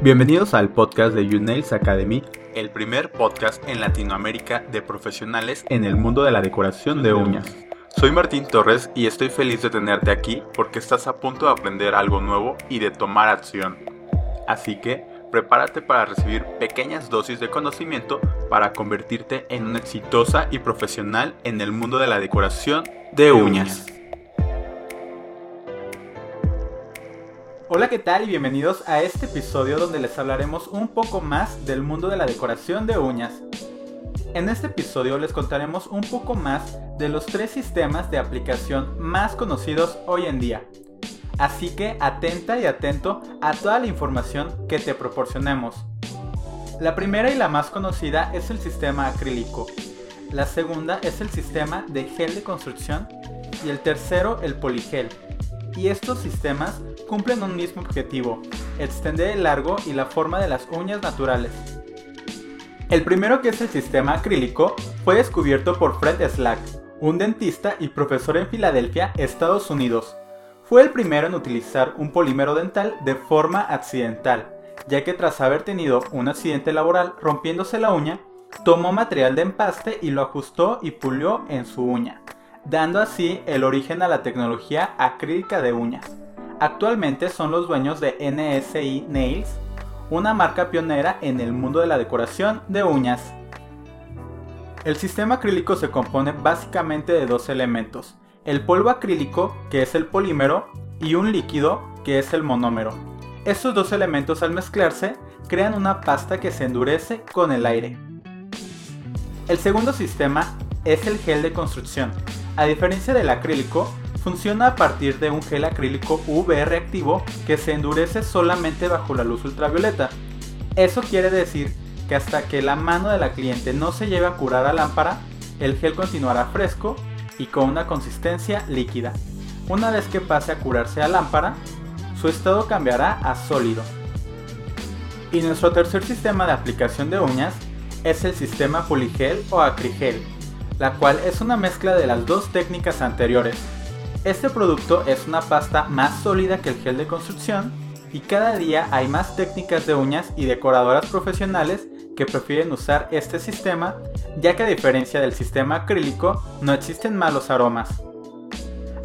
Bienvenidos al podcast de YouNails Academy, el primer podcast en Latinoamérica de profesionales en el mundo de la decoración de uñas. Soy Martín Torres y estoy feliz de tenerte aquí porque estás a punto de aprender algo nuevo y de tomar acción. Así que prepárate para recibir pequeñas dosis de conocimiento para convertirte en una exitosa y profesional en el mundo de la decoración de uñas. Hola, ¿qué tal? Y bienvenidos a este episodio donde les hablaremos un poco más del mundo de la decoración de uñas. En este episodio les contaremos un poco más de los tres sistemas de aplicación más conocidos hoy en día. Así que atenta y atento a toda la información que te proporcionemos. La primera y la más conocida es el sistema acrílico. La segunda es el sistema de gel de construcción y el tercero el poligel y estos sistemas cumplen un mismo objetivo, extender el largo y la forma de las uñas naturales. El primero que es el sistema acrílico fue descubierto por Fred Slack, un dentista y profesor en Filadelfia, Estados Unidos. Fue el primero en utilizar un polímero dental de forma accidental, ya que tras haber tenido un accidente laboral rompiéndose la uña, tomó material de empaste y lo ajustó y pulió en su uña dando así el origen a la tecnología acrílica de uñas. Actualmente son los dueños de NSI Nails, una marca pionera en el mundo de la decoración de uñas. El sistema acrílico se compone básicamente de dos elementos, el polvo acrílico, que es el polímero, y un líquido, que es el monómero. Estos dos elementos al mezclarse crean una pasta que se endurece con el aire. El segundo sistema es el gel de construcción, a diferencia del acrílico, funciona a partir de un gel acrílico UV reactivo que se endurece solamente bajo la luz ultravioleta. Eso quiere decir que hasta que la mano de la cliente no se lleve a curar a lámpara, el gel continuará fresco y con una consistencia líquida. Una vez que pase a curarse a lámpara, su estado cambiará a sólido. Y nuestro tercer sistema de aplicación de uñas es el sistema poligel o acrigel, la cual es una mezcla de las dos técnicas anteriores. Este producto es una pasta más sólida que el gel de construcción y cada día hay más técnicas de uñas y decoradoras profesionales que prefieren usar este sistema ya que a diferencia del sistema acrílico no existen malos aromas.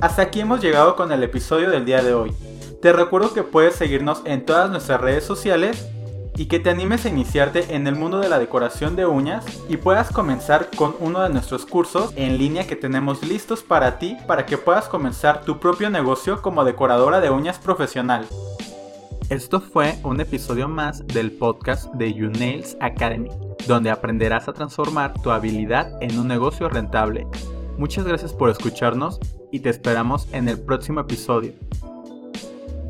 Hasta aquí hemos llegado con el episodio del día de hoy. Te recuerdo que puedes seguirnos en todas nuestras redes sociales y que te animes a iniciarte en el mundo de la decoración de uñas y puedas comenzar con uno de nuestros cursos en línea que tenemos listos para ti para que puedas comenzar tu propio negocio como decoradora de uñas profesional. Esto fue un episodio más del podcast de YouNails Academy, donde aprenderás a transformar tu habilidad en un negocio rentable. Muchas gracias por escucharnos y te esperamos en el próximo episodio.